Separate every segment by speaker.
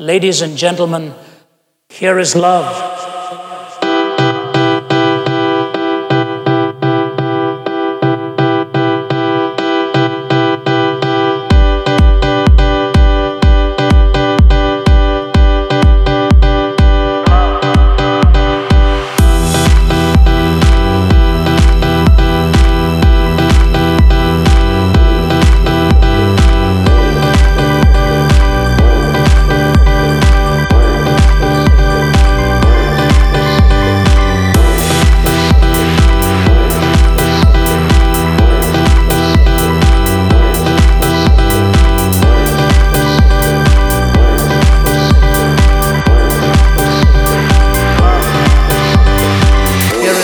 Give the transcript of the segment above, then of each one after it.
Speaker 1: Ladies and gentlemen, here is love.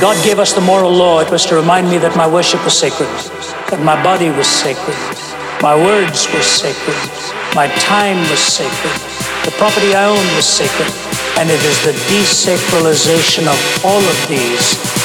Speaker 1: God gave us the moral law, it was to remind me that my worship was sacred, that my body was sacred, my words were sacred, my time was sacred, the property I owned was sacred, and it is the desacralization of all of these